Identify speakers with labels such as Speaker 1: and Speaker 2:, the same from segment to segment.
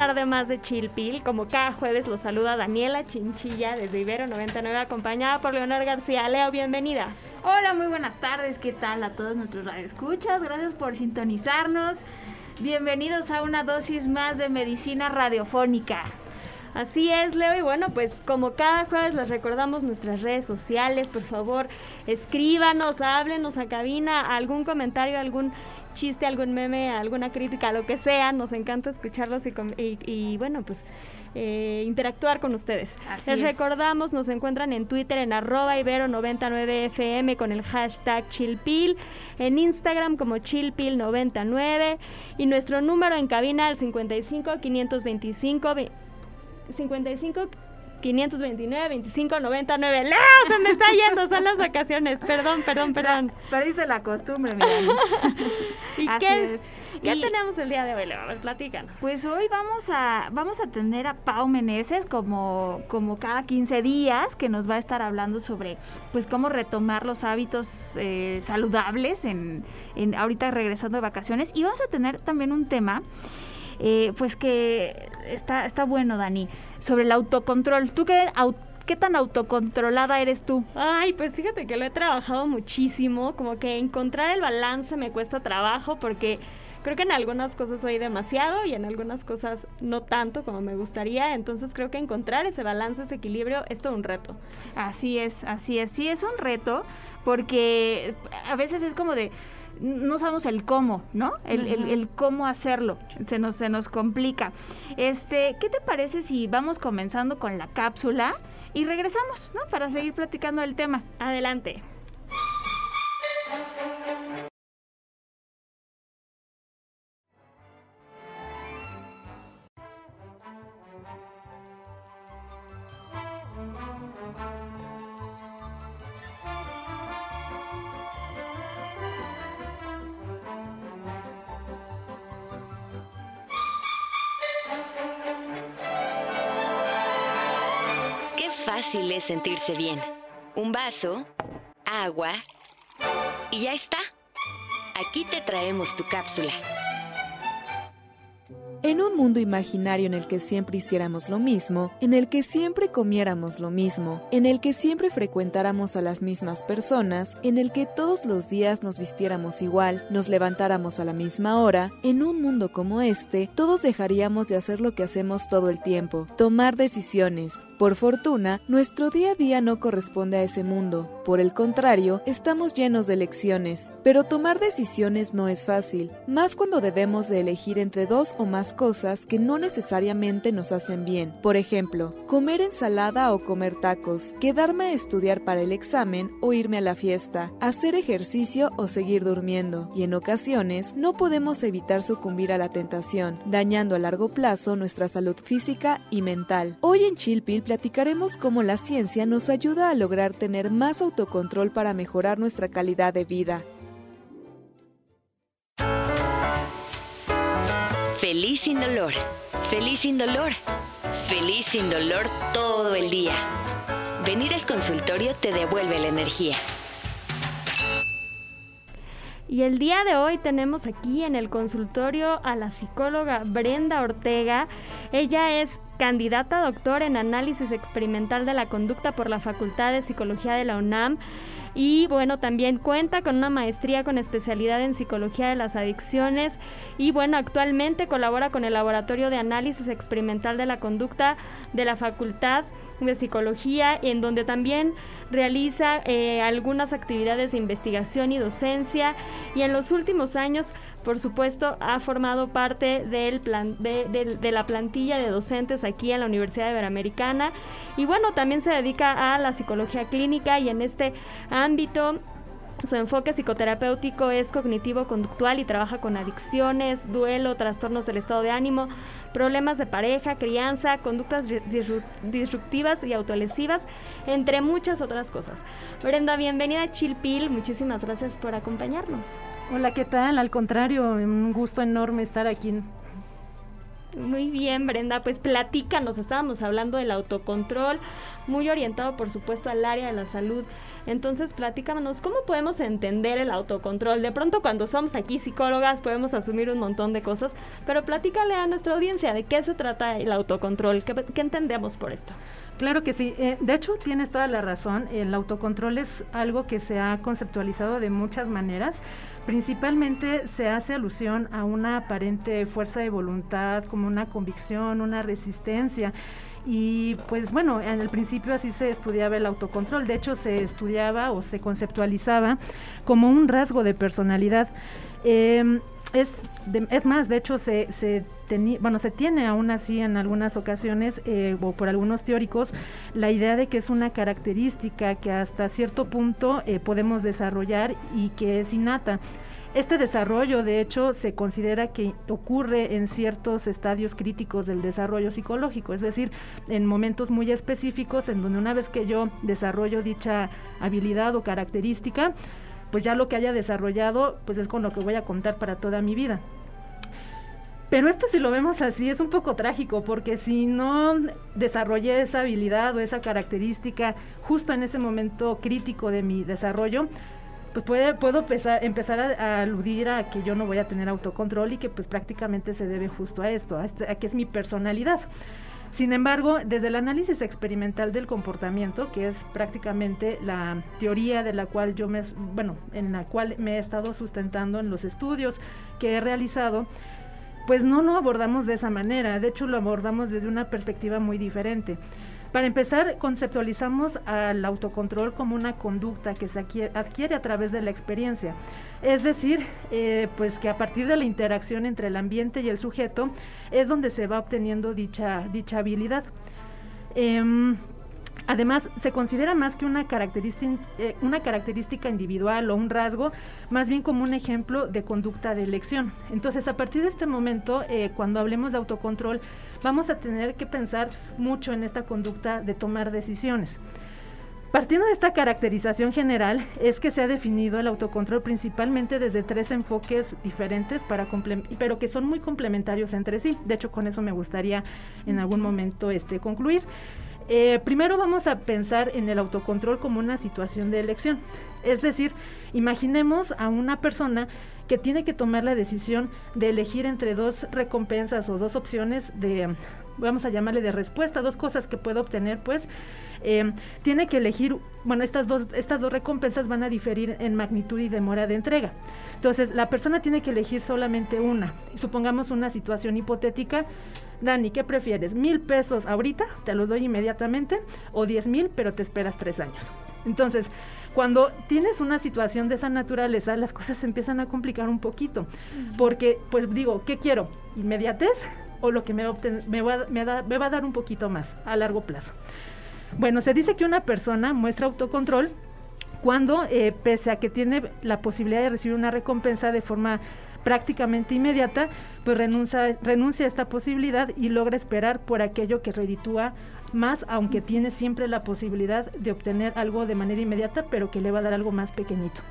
Speaker 1: tarde más de Chilpil. Como cada jueves los saluda Daniela Chinchilla desde Ibero 99 acompañada por Leonor García. Leo, bienvenida.
Speaker 2: Hola, muy buenas tardes. ¿Qué tal a todos nuestros radioescuchas? Gracias por sintonizarnos. Bienvenidos a una dosis más de medicina radiofónica.
Speaker 1: Así es, Leo. Y bueno, pues como cada jueves les recordamos nuestras redes sociales. Por favor, escríbanos, háblenos a cabina, algún comentario, algún chiste, algún meme, alguna crítica, lo que sea. Nos encanta escucharlos y, bueno, pues eh, interactuar con ustedes. Les recordamos, nos encuentran en Twitter en arroba ibero99fm con el hashtag chilpil, en Instagram como chilpil99 y nuestro número en cabina al 55 525 55 529, 25, 99. ¡Leo! Se me está yendo, son las vacaciones. Perdón, perdón, perdón.
Speaker 2: Perdiste la costumbre, mira.
Speaker 1: ¿Y qué, ¿Qué tenemos el día de hoy, Leo? Platícanos.
Speaker 2: Pues hoy vamos a, vamos a tener a Pau Meneses como, como cada 15 días, que nos va a estar hablando sobre pues cómo retomar los hábitos eh, saludables en, en ahorita regresando de vacaciones. Y vamos a tener también un tema eh, pues que está, está bueno, Dani, sobre el autocontrol. ¿Tú qué, qué tan autocontrolada eres tú?
Speaker 1: Ay, pues fíjate que lo he trabajado muchísimo, como que encontrar el balance me cuesta trabajo porque creo que en algunas cosas soy demasiado y en algunas cosas no tanto como me gustaría, entonces creo que encontrar ese balance, ese equilibrio es todo un reto.
Speaker 2: Así es, así es, sí es un reto porque a veces es como de no sabemos el cómo, ¿no? El, cómo hacerlo. Se nos, se nos complica. Este, ¿qué te parece si vamos comenzando con la cápsula y regresamos, ¿no? Para seguir platicando del tema.
Speaker 1: Adelante.
Speaker 3: Fácil es sentirse bien. Un vaso, agua y ya está. Aquí te traemos tu cápsula.
Speaker 4: En un mundo imaginario en el que siempre hiciéramos lo mismo, en el que siempre comiéramos lo mismo, en el que siempre frecuentáramos a las mismas personas, en el que todos los días nos vistiéramos igual, nos levantáramos a la misma hora, en un mundo como este, todos dejaríamos de hacer lo que hacemos todo el tiempo, tomar decisiones, por fortuna, nuestro día a día no corresponde a ese mundo. Por el contrario, estamos llenos de lecciones. Pero tomar decisiones no es fácil, más cuando debemos de elegir entre dos o más cosas que no necesariamente nos hacen bien. Por ejemplo, comer ensalada o comer tacos, quedarme a estudiar para el examen o irme a la fiesta, hacer ejercicio o seguir durmiendo. Y en ocasiones no podemos evitar sucumbir a la tentación, dañando a largo plazo nuestra salud física y mental. Hoy en Chilpil platicaremos cómo la ciencia nos ayuda a lograr tener más autocontrol para mejorar nuestra calidad de vida.
Speaker 3: Feliz sin dolor, feliz sin dolor, feliz sin dolor todo el día. Venir al consultorio te devuelve la energía.
Speaker 1: Y el día de hoy tenemos aquí en el consultorio a la psicóloga Brenda Ortega. Ella es candidata a doctor en análisis experimental de la conducta por la Facultad de Psicología de la UNAM. Y bueno, también cuenta con una maestría con especialidad en psicología de las adicciones. Y bueno, actualmente colabora con el Laboratorio de Análisis Experimental de la Conducta de la Facultad de Psicología, en donde también realiza eh, algunas actividades de investigación y docencia y en los últimos años, por supuesto, ha formado parte del plan, de, de la plantilla de docentes aquí en la Universidad Iberoamericana y bueno, también se dedica a la psicología clínica y en este ámbito Su enfoque psicoterapéutico es cognitivo-conductual y trabaja con adicciones, duelo, trastornos del estado de ánimo, problemas de pareja, crianza, conductas disruptivas y autolesivas, entre muchas otras cosas. Brenda, bienvenida a Chilpil, muchísimas gracias por acompañarnos.
Speaker 5: Hola, ¿qué tal? Al contrario, un gusto enorme estar aquí
Speaker 1: muy bien, Brenda, pues platícanos, estábamos hablando del autocontrol, muy orientado por supuesto al área de la salud. Entonces, platícanos, ¿cómo podemos entender el autocontrol? De pronto cuando somos aquí psicólogas podemos asumir un montón de cosas, pero platícale a nuestra audiencia de qué se trata el autocontrol, qué, entendemos por esto.
Speaker 5: Claro que sí, eh, de hecho tienes toda la razón, el autocontrol es algo que se ha conceptualizado de muchas maneras. Principalmente se hace alusión a una aparente fuerza de voluntad, como una convicción, una resistencia. Y pues bueno, en el principio así se estudiaba el autocontrol. De hecho, se estudiaba o se conceptualizaba como un rasgo de personalidad. Em, es, es más, de hecho, se, se bueno, se tiene aún así en algunas ocasiones, eh, o por algunos teóricos, la idea de que es una característica que hasta cierto punto eh, podemos desarrollar y que es innata. Este desarrollo, de hecho, se considera que ocurre en ciertos estadios críticos del desarrollo psicológico, es decir, en momentos muy específicos en donde una vez que yo desarrollo dicha habilidad o característica, pues ya lo que haya desarrollado, pues es con lo que voy a contar para toda mi vida. Pero esto si lo vemos así es un poco trágico porque si no desarrollé esa habilidad o esa característica justo en ese momento crítico de mi desarrollo, pues puede, puedo empezar, empezar a, aludir a que yo no voy a tener autocontrol y que pues prácticamente se debe justo a esto, a, este, a que es mi personalidad. Sin embargo, desde el análisis experimental del comportamiento, que es prácticamente la teoría de la cual yo me, bueno, en la cual me he estado sustentando en los estudios que he realizado, pues no lo abordamos de esa manera, de hecho lo abordamos desde una perspectiva muy diferente. Para empezar, conceptualizamos al autocontrol como una conducta que se adquiere, a través de la experiencia. Es decir, eh, pues que a partir de la interacción entre el ambiente y el sujeto es donde se va obteniendo dicha, dicha habilidad. Em, Además, se considera más que una característica, eh, una característica individual o un rasgo, más bien como un ejemplo de conducta de elección. Entonces, a partir de este momento, eh, cuando hablemos de autocontrol, vamos a tener que pensar mucho en esta conducta de tomar decisiones. Partiendo de esta caracterización general, es que se ha definido el autocontrol principalmente desde tres enfoques diferentes, para pero que son muy complementarios entre sí. De hecho, con eso me gustaría en algún momento este, concluir. Eh, primero vamos a pensar en el autocontrol como una situación de elección. Es decir, imaginemos a una persona que tiene que tomar la decisión de elegir entre dos recompensas o dos opciones de, vamos a llamarle de respuesta, dos cosas que puede obtener, pues, eh, tiene que elegir, bueno, estas dos, estas dos recompensas van a diferir en magnitud y demora de entrega. Entonces, la persona tiene que elegir solamente una. Supongamos una situación hipotética Dani, ¿qué prefieres? ¿Mil pesos ahorita? Te los doy inmediatamente. ¿O diez mil, pero te esperas tres años? Entonces, cuando tienes una situación de esa naturaleza, las cosas se empiezan a complicar un poquito. Porque, pues digo, ¿qué quiero? ¿Inmediatez? ¿O lo que me va, a dar un poquito más a largo plazo? Bueno, se dice que una persona muestra autocontrol cuando, eh, pese a que tiene la posibilidad de recibir una recompensa de forma prácticamente inmediata, pues renuncia, renuncia a esta posibilidad y logra esperar por aquello que reditúa más, aunque tiene siempre la posibilidad de obtener algo de manera inmediata, pero que le va a dar algo más pequeñito.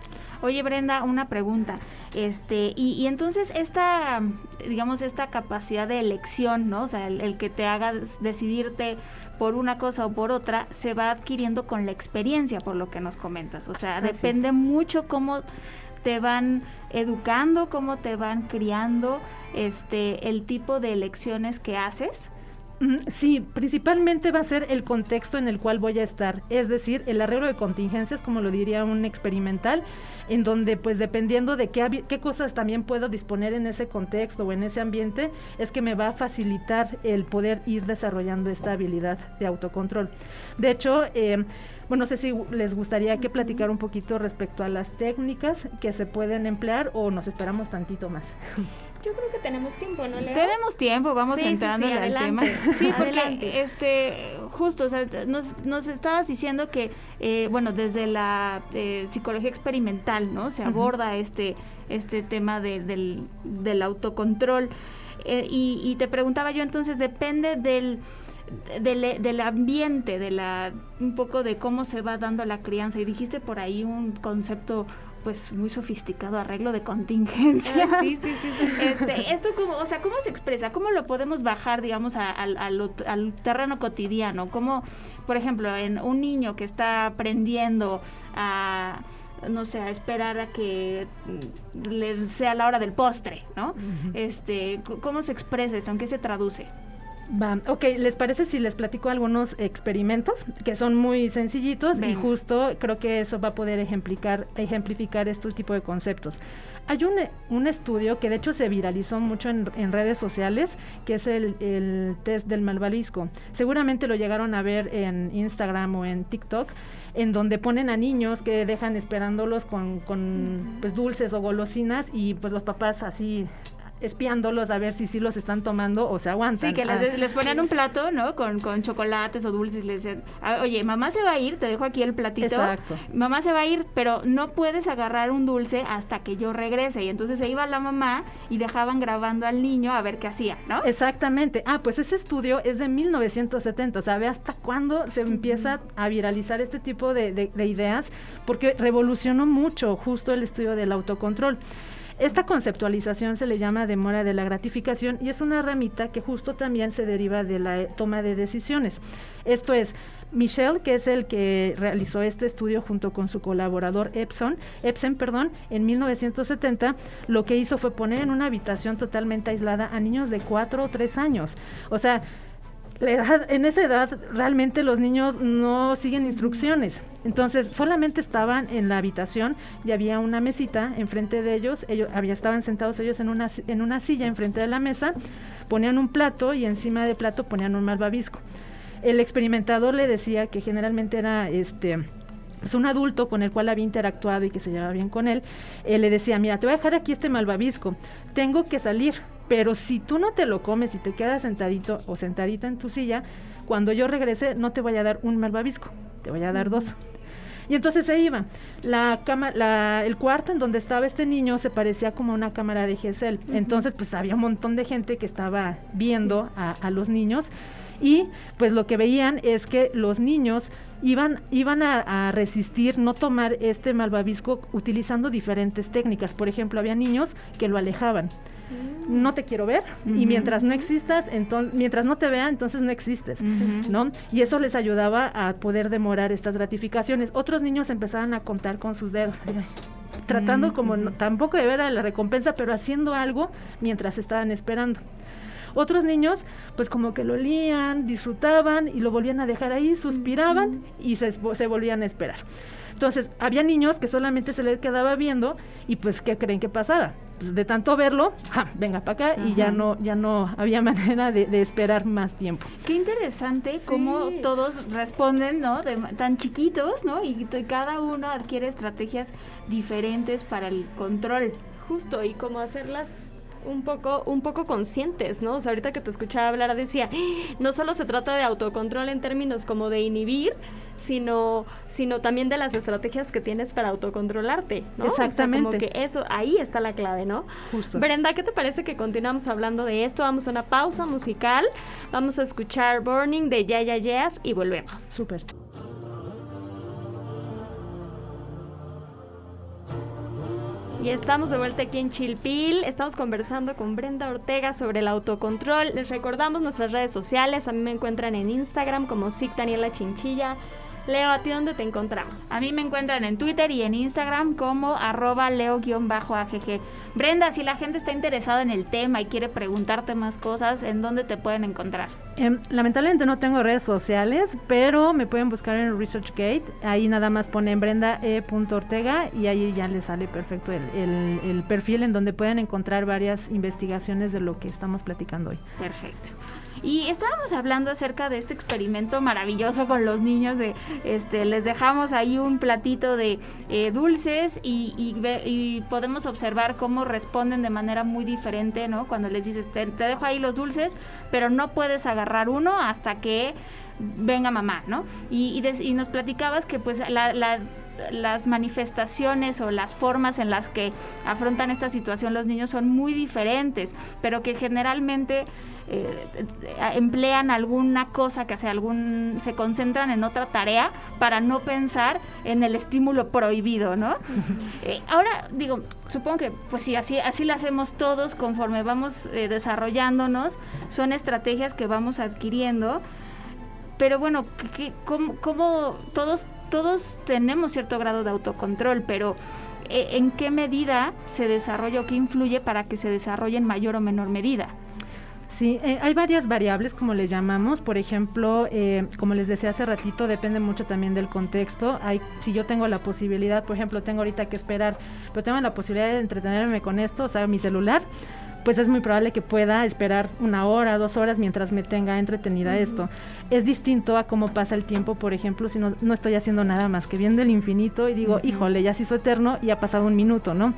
Speaker 2: Oye Brenda, una pregunta. Este, y, entonces esta, digamos, esta capacidad de elección, ¿no? O sea, el, que te haga decidirte por una cosa o por otra, se va adquiriendo con la experiencia, por lo que nos comentas. O sea, depende mucho cómo te van educando, cómo te van criando, este, el tipo de elecciones que haces.
Speaker 5: Sí, principalmente va a ser el contexto en el cual voy a estar, es decir, el arreglo de contingencias, como lo diría un experimental, en donde pues dependiendo de qué, qué cosas también puedo disponer en ese contexto o en ese ambiente, es que me va a facilitar el poder ir desarrollando esta habilidad de autocontrol. De hecho, eh, bueno, no sé si les gustaría que platicar un poquito respecto a las técnicas que se pueden emplear o nos esperamos tantito más.
Speaker 1: yo creo que tenemos tiempo, ¿no, Leo?
Speaker 2: Tenemos tiempo, vamos
Speaker 1: Sí, sí,
Speaker 2: entrando
Speaker 1: sí,
Speaker 2: al tema.
Speaker 1: adelante.
Speaker 2: Sí, porque
Speaker 1: Adelante.
Speaker 2: este, justo, o sea, nos, nos estabas diciendo que, eh, bueno, desde la eh, psicología experimental, ¿no? Se aborda este, este tema de- del, del autocontrol. Eh, y, y te preguntaba yo entonces, depende del, del, del ambiente, de la, un poco de cómo se va dando la crianza. Y dijiste por ahí un concepto pues muy sofisticado, arreglo de contingencia.
Speaker 1: Ah, sí, sí, sí, sí.
Speaker 2: Este, esto como, o sea, ¿cómo se expresa? ¿Cómo lo podemos bajar, digamos, a- al- terreno cotidiano? ¿Cómo, por ejemplo, en un niño que está aprendiendo a no sé, a esperar a que le sea la hora del postre, ¿no? Este, ¿cómo se expresa eso? ¿En qué se traduce?
Speaker 5: Va, ok, ¿les parece si les platico algunos experimentos que son muy sencillitos y justo creo que eso va a poder ejemplificar, ejemplificar este tipo de conceptos? Hay un, un estudio que de hecho se viralizó mucho en, en redes sociales, que es el, el test del malvavisco. Seguramente lo llegaron a ver en Instagram o en TikTok, en donde ponen a niños que dejan esperándolos con, con pues, dulces o golosinas y pues los papás así espiándolos a ver si sí los están tomando o se aguantan.
Speaker 2: Sí, que
Speaker 5: Ah,
Speaker 2: les, les ponían un plato, ¿no? Con, con chocolates o dulces y les decían, "Ah, oye, mamá se va a ir, te dejo aquí el platito.
Speaker 5: Exacto.
Speaker 2: Mamá se va a ir, pero no puedes agarrar un dulce hasta que yo regrese. Y entonces se iba la mamá y dejaban grabando al niño a ver qué hacía, ¿no?
Speaker 5: Exactamente. Ah, pues ese estudio es de 1970. O sea, ve hasta cuándo se empieza a viralizar este tipo de, de- de ideas, porque revolucionó mucho justo el estudio del autocontrol. Esta conceptualización se le llama demora de la gratificación y es una ramita que justo también se deriva de la eh, toma de decisiones. Esto es, Michelle, que es el que realizó este estudio junto con su colaborador Epson, Epson, perdón, en 1970, lo que hizo fue poner en una habitación totalmente aislada a niños de 4 o 3 años. O sea, la edad, en esa edad realmente los niños no siguen instrucciones. Entonces solamente estaban en la habitación y había una mesita enfrente de ellos. Ellos había, estaban sentados ellos en una, en una silla enfrente de la mesa, ponían un plato y encima del plato ponían un malvavisco. El experimentador le decía que generalmente era este pues un adulto con el cual había interactuado y que se llevaba bien con él, eh, le decía, mira, te voy a dejar aquí este malvavisco, tengo que salir, pero si tú no te lo comes y te quedas sentadito o sentadita en tu silla, cuando yo regrese no te voy a dar un malvavisco, te voy a dar dos. Y entonces se iba. La cama, la, el cuarto en donde estaba este niño se parecía como una cámara de GSL. Entonces, pues había un montón de gente que estaba viendo a, a los niños y pues lo que veían es que los niños iban, iban a, a resistir no tomar este malvavisco utilizando diferentes técnicas. Por ejemplo, había niños que lo alejaban. No te quiero ver y mientras no existas, entonces, mientras no te vea, entonces no existes. ¿no? Y eso les ayudaba a poder demorar estas gratificaciones. Otros niños empezaban a contar con sus dedos, así, tratando como no- tampoco de ver a la recompensa, pero haciendo algo mientras estaban esperando. Otros niños, pues como que lo olían, disfrutaban y lo volvían a dejar ahí, suspiraban y se, se volvían a esperar. Entonces, había niños que solamente se les quedaba viendo y pues, ¿qué creen que pasaba? Pues de tanto verlo, ¡ja! venga para acá y ya no, ya no había manera de, de esperar más tiempo.
Speaker 2: Qué interesante cómo todos responden, ¿no? De tan chiquitos, ¿no? Y cada uno adquiere estrategias diferentes para el control.
Speaker 1: Justo, y cómo hacerlas un poco, un poco conscientes, ¿no? O sea, ahorita que te escuchaba hablar decía, "Ah, no solo se trata de autocontrol en términos como de inhibir, sino, sino también de las estrategias que tienes para autocontrolarte, ¿no? O sea,
Speaker 5: Exactamente.
Speaker 1: como que eso, ahí está la clave, ¿no?
Speaker 5: Justo.
Speaker 1: Brenda, ¿qué te parece que continuamos hablando de esto? Vamos a una pausa musical, vamos a escuchar Burning de Ya Ya Yeahs y volvemos.
Speaker 5: Súper.
Speaker 1: Y estamos de vuelta aquí en Chilpil. Estamos conversando con Brenda Ortega sobre el autocontrol. Les recordamos nuestras redes sociales. A mí me encuentran en Instagram como Sic Daniela Chinchilla. Leo, ¿a ti dónde te encontramos?
Speaker 2: A mí me encuentran en Twitter y en Instagram como arroba leo-agg. Brenda, si la gente está interesada en el tema y quiere preguntarte más cosas, ¿en dónde te pueden encontrar?
Speaker 5: Em, lamentablemente no tengo redes sociales, pero me pueden buscar en ResearchGate. Ahí nada más ponen Brenda E. Ortega y ahí ya les sale perfecto el, el- el perfil en donde pueden encontrar varias investigaciones de lo que estamos platicando hoy.
Speaker 2: Perfecto. Y estábamos hablando acerca de este experimento maravilloso con los niños de este, les dejamos ahí un platito de eh, dulces y, y, podemos observar cómo responden de manera muy diferente, ¿no? Cuando les dices, te, dejo ahí los dulces, pero no puedes agarrar uno hasta que venga mamá, ¿no? Y, y, nos platicabas que pues la, las manifestaciones o las formas en las que afrontan esta situación los niños son muy diferentes, pero que generalmente eh, emplean alguna cosa que hace algún se concentran en otra tarea para no pensar en el estímulo prohibido, ¿no? Eh, ahora digo, supongo que pues sí, así así lo hacemos todos conforme vamos eh, desarrollándonos, son estrategias que vamos adquiriendo. Pero bueno, cómo, todos todos tenemos cierto grado de autocontrol, pero ¿en qué medida se desarrolla o qué influye para que se desarrolle en mayor o menor medida?
Speaker 5: Sí, eh, hay varias variables, como le llamamos. Por ejemplo, eh, como les decía hace ratito, depende mucho también del contexto. Hay, si yo tengo la posibilidad, por ejemplo, tengo ahorita que esperar, pero tengo la posibilidad de entretenerme con esto, o sea, mi celular, pues es muy probable que pueda esperar una hora, dos horas mientras me tenga entretenida esto. Es distinto a cómo pasa el tiempo, por ejemplo, si no, no estoy haciendo nada más que viendo el infinito y digo, híjole, ya se hizo eterno y ha pasado un minuto, ¿no?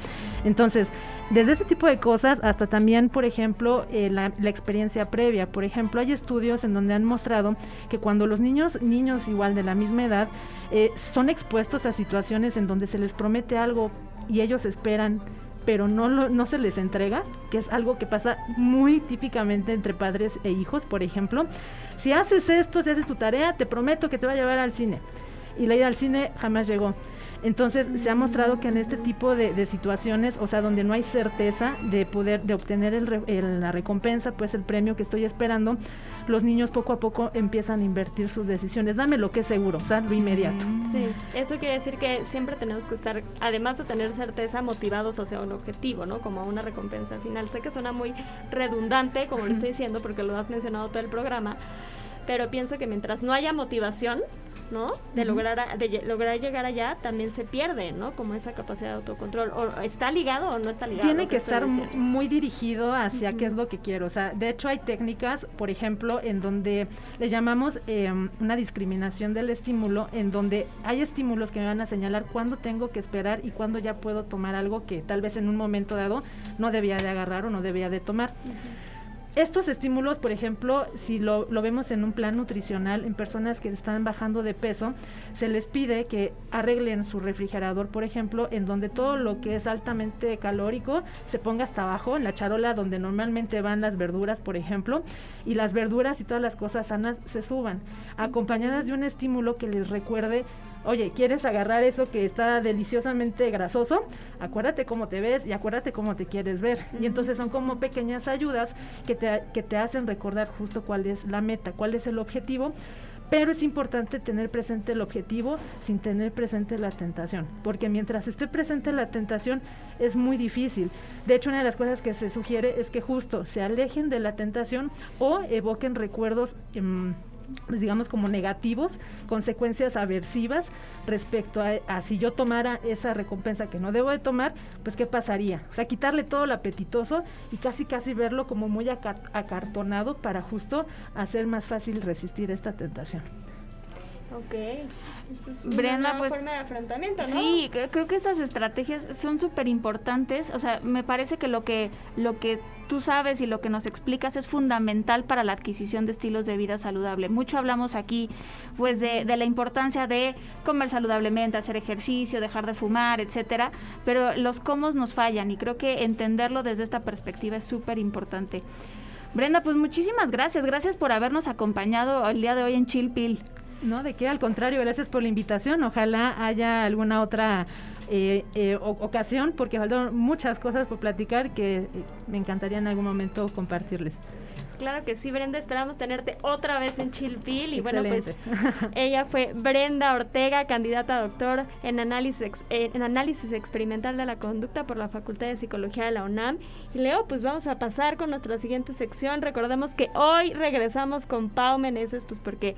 Speaker 5: Entonces, desde ese tipo de cosas hasta también, por ejemplo, eh, la, la, experiencia previa. Por ejemplo, hay estudios en donde han mostrado que cuando los niños, niños igual de la misma edad, eh, son expuestos a situaciones en donde se les promete algo y ellos esperan pero no, no se les entrega, que es algo que pasa muy típicamente entre padres e hijos, por ejemplo. Si haces esto, si haces tu tarea, te prometo que te va a llevar al cine. Y la ida al cine jamás llegó. Entonces se ha mostrado que en este tipo de, situaciones, o sea, donde no hay certeza de poder, de obtener la recompensa, pues el premio que estoy esperando, los niños poco a poco empiezan a invertir sus decisiones. Dame lo que es seguro, o sea, lo inmediato.
Speaker 1: Sí, eso quiere decir que siempre tenemos que estar, además de tener certeza, motivados hacia un objetivo, ¿no? Como una recompensa al final. Sé que suena muy redundante, como lo estoy diciendo, porque lo has mencionado todo el programa, pero pienso que mientras no haya motivación, ¿no? De lograr de lograr llegar allá también se pierde, ¿no? Como esa capacidad de autocontrol. O está ligado o no está ligado.
Speaker 5: Tiene que, estar muy dirigido hacia qué es lo que quiero. O sea, de hecho hay técnicas, por ejemplo, en donde le llamamos em, una discriminación del estímulo, en donde hay estímulos que me van a señalar cuándo tengo que esperar y cuándo ya puedo tomar algo que tal vez en un momento dado no debía de agarrar o no debía de tomar. Estos estímulos, por ejemplo, si lo, vemos en un plan nutricional, en personas que están bajando de peso, se les pide que arreglen su refrigerador, por ejemplo, en donde todo lo que es altamente calórico se ponga hasta abajo, en la charola donde normalmente van las verduras, por ejemplo, y las verduras y todas las cosas sanas se suban, acompañadas de un estímulo que les recuerde oye, ¿quieres agarrar eso que está deliciosamente grasoso? Acuérdate cómo te ves y acuérdate cómo te quieres ver. Y entonces son como pequeñas ayudas que te, que te hacen recordar justo cuál es la meta, cuál es el objetivo. Pero es importante tener presente el objetivo sin tener presente la tentación, porque mientras esté presente la tentación es muy difícil. De hecho, una de las cosas que se sugiere es que justo se alejen de la tentación o evoquen recuerdos em, pues, digamos como negativos, consecuencias aversivas respecto a, si yo tomara esa recompensa que no debo de tomar, pues qué pasaría. O sea, quitarle todo lo apetitoso y casi casi verlo como muy acartonado para justo hacer más fácil resistir esta tentación.
Speaker 1: Ok. es una pues, forma de afrontamiento, ¿no?
Speaker 2: Sí, creo que estas estrategias son súper importantes. O sea, me parece que lo que lo que tú sabes y lo que nos explicas es fundamental para la adquisición de estilos de vida saludable. Mucho hablamos aquí, pues, de, de la importancia de comer saludablemente, hacer ejercicio, dejar de fumar, etcétera. Pero los cómo nos fallan y creo que entenderlo desde esta perspectiva es súper importante. Brenda, pues muchísimas gracias. Gracias por habernos acompañado el día de hoy en Chilpil.
Speaker 5: No, de qué, al contrario, gracias por la invitación. Ojalá haya alguna otra eh, eh, ocasión, porque faltaron muchas cosas por platicar que eh, me encantaría en algún momento compartirles.
Speaker 1: Claro que sí, Brenda, esperamos tenerte otra vez en Chilpil. Y bueno, pues ella fue Brenda Ortega, candidata a doctor en análisis, en análisis experimental de la conducta por la Facultad de Psicología de la UNAM. Y Leo, pues vamos a pasar con nuestra siguiente sección. Recordemos que hoy regresamos con Pau Meneses, pues porque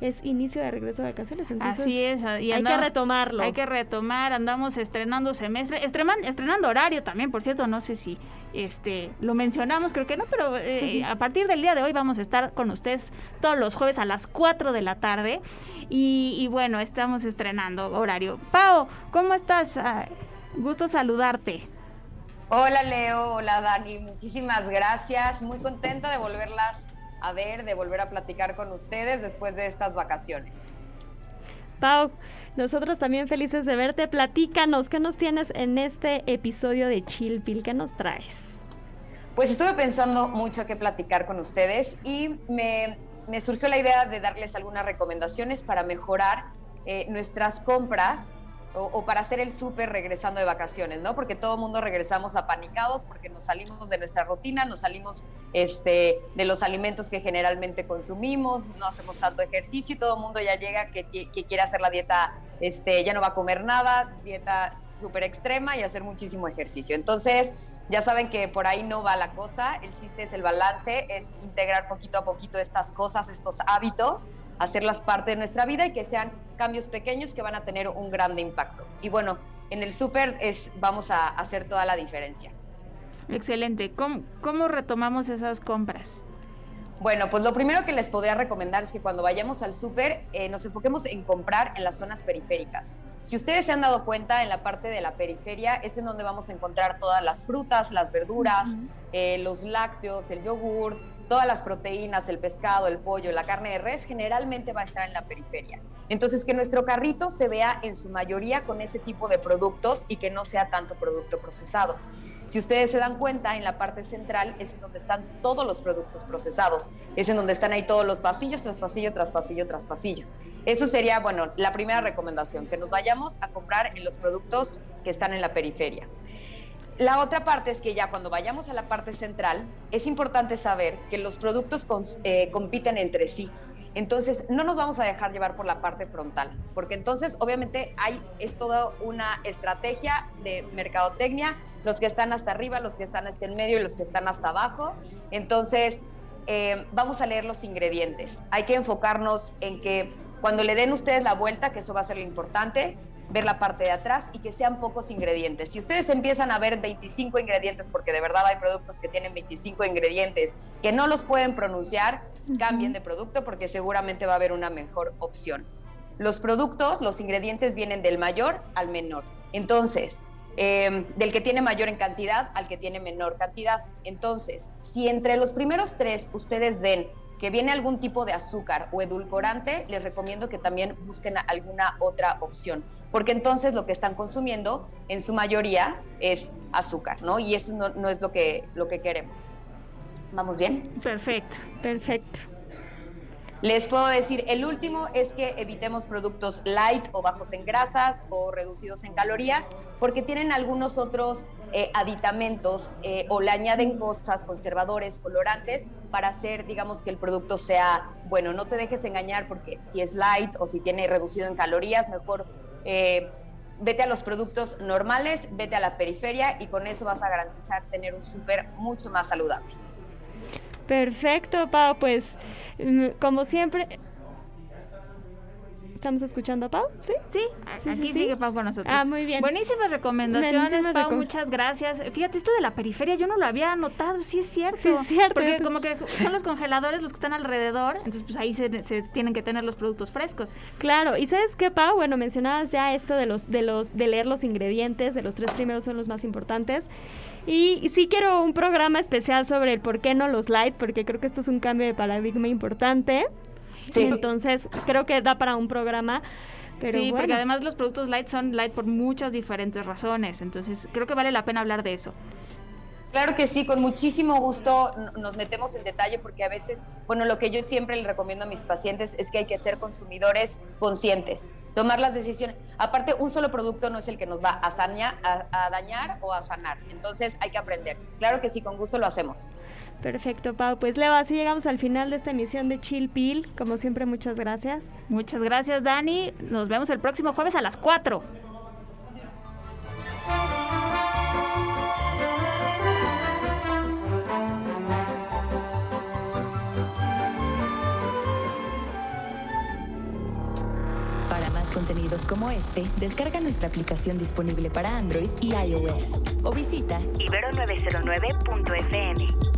Speaker 1: es inicio de regreso de vacaciones. Entonces
Speaker 2: Así es, y
Speaker 1: hay que retomarlo.
Speaker 2: Hay que retomar, andamos estrenando semestre, estreman- estrenando horario también, por cierto, no sé si este lo mencionamos, creo que no, pero eh, a partir del día de hoy vamos a estar con ustedes todos los jueves a las 4 de la tarde y, y bueno, estamos estrenando horario. Pau, ¿cómo estás? Ah, gusto saludarte.
Speaker 6: Hola Leo, hola Dani, muchísimas gracias. Muy contenta de volverlas a ver, de volver a platicar con ustedes después de estas vacaciones.
Speaker 1: Pau, nosotros también felices de verte. Platícanos, ¿qué nos tienes en este episodio de Chill Pill? ¿Qué nos traes?
Speaker 6: Pues estuve pensando mucho qué platicar con ustedes y me, me surgió la idea de darles algunas recomendaciones para mejorar eh, nuestras compras o, o para hacer el súper regresando de vacaciones, ¿no? Porque todo el mundo regresamos apanicados porque nos salimos de nuestra rutina, nos salimos este, de los alimentos que generalmente consumimos, no hacemos tanto ejercicio y todo el mundo ya llega que, que- quiere hacer la dieta, este, ya no va a comer nada, dieta súper extrema y hacer muchísimo ejercicio. Entonces, ya saben que por ahí no va la cosa, el chiste es el balance, es integrar poquito a poquito estas cosas, estos hábitos, hacerlas parte de nuestra vida y que sean cambios pequeños que van a tener un grande impacto. Y bueno, en el súper es, vamos a hacer toda la diferencia.
Speaker 2: Excelente. ¿Cómo, cómo retomamos esas compras?
Speaker 6: Bueno, pues lo primero que les podría recomendar es que cuando vayamos al súper eh, nos enfoquemos en comprar en las zonas periféricas. Si ustedes se han dado cuenta, en la parte de la periferia es en donde vamos a encontrar todas las frutas, las verduras, eh, los lácteos, el yogur, todas las proteínas, el pescado, el pollo, la carne de res, generalmente va a estar en la periferia. Entonces, que nuestro carrito se vea en su mayoría con ese tipo de productos y que no sea tanto producto procesado. Si ustedes se dan cuenta, en la parte central es en donde están todos los productos procesados. Es en donde están ahí todos los pasillos, tras pasillo, tras pasillo, tras pasillo. Eso sería, bueno, la primera recomendación, que nos vayamos a comprar en los productos que están en la periferia. La otra parte es que ya cuando vayamos a la parte central, es importante saber que los productos eh, compiten entre sí. Entonces, no nos vamos a dejar llevar por la parte frontal, porque entonces, obviamente, hay, es toda una estrategia de mercadotecnia, los que están hasta arriba, los que están hasta el medio y los que están hasta abajo. Entonces, eh, vamos a leer los ingredientes. Hay que enfocarnos en que cuando le den ustedes la vuelta, que eso va a ser lo importante, ver la parte de atrás y que sean pocos ingredientes. Si ustedes empiezan a ver 25 ingredientes, porque de verdad hay productos que tienen 25 ingredientes que no los pueden pronunciar, cambien de producto porque seguramente va a haber una mejor opción. Los productos, los ingredientes vienen del mayor al menor. Entonces, eh, del que tiene mayor en cantidad al que tiene menor cantidad. Entonces, si entre los primeros tres ustedes ven que viene algún tipo de azúcar o edulcorante, les recomiendo que también busquen alguna otra opción, porque entonces lo que están consumiendo en su mayoría es azúcar, ¿no? Y eso no, no es lo que, lo que queremos. ¿Vamos bien?
Speaker 2: Perfecto.
Speaker 1: Perfecto.
Speaker 6: Les puedo decir, el último es que evitemos productos light o bajos en grasas o reducidos en calorías, porque tienen algunos otros eh, aditamentos eh, o le añaden cosas, conservadores, colorantes, para hacer, digamos, que el producto sea bueno. No te dejes engañar porque si es light o si tiene reducido en calorías, mejor eh, vete a los productos normales, vete a la periferia y con eso vas a garantizar tener un súper mucho más saludable.
Speaker 1: Perfecto, Pau. Pues, mm, como siempre. ¿Estamos escuchando a Pau? ¿Sí?
Speaker 2: Sí,
Speaker 1: Sí,
Speaker 2: aquí
Speaker 1: sí, sí.
Speaker 2: sigue Pau con nosotros.
Speaker 1: Ah, muy bien.
Speaker 2: Buenísimas recomendaciones,
Speaker 1: Buenísimas
Speaker 2: Pau,
Speaker 1: recom-
Speaker 2: muchas gracias. Fíjate, esto de la periferia yo no lo había notado, sí es cierto.
Speaker 1: Sí, es cierto.
Speaker 2: Porque como que son los congeladores los que están alrededor, entonces pues ahí se, se tienen que tener los productos frescos.
Speaker 1: Claro, y sabes qué, Pau, bueno, mencionabas ya esto de los, de los, de leer los ingredientes, de los tres primeros son los más importantes. Y, y sí quiero un programa especial sobre el por qué no los light, porque creo que esto es un cambio de paradigma importante.
Speaker 6: Sí.
Speaker 1: Entonces, creo que da para un programa. Pero
Speaker 2: sí, porque
Speaker 1: bueno.
Speaker 2: además los productos light son light por muchas diferentes razones, entonces creo que vale la pena hablar de eso.
Speaker 6: Claro que sí, con muchísimo gusto nos metemos en detalle porque a veces, bueno, lo que yo siempre le recomiendo a mis pacientes es que hay que ser consumidores conscientes, tomar las decisiones. Aparte, un solo producto no es el que nos va a, saña- a, a dañar o a sanar, entonces hay que aprender. Claro que sí, con gusto lo hacemos.
Speaker 1: Perfecto, Pau. Pues Leo, así llegamos al final de esta emisión de Chill Pill. Como siempre, muchas gracias.
Speaker 2: Muchas gracias, Dani. Nos vemos el próximo jueves a las 4.
Speaker 3: contenidos como este, descarga nuestra aplicación disponible para Android y iOS o visita
Speaker 7: ibero909.fm.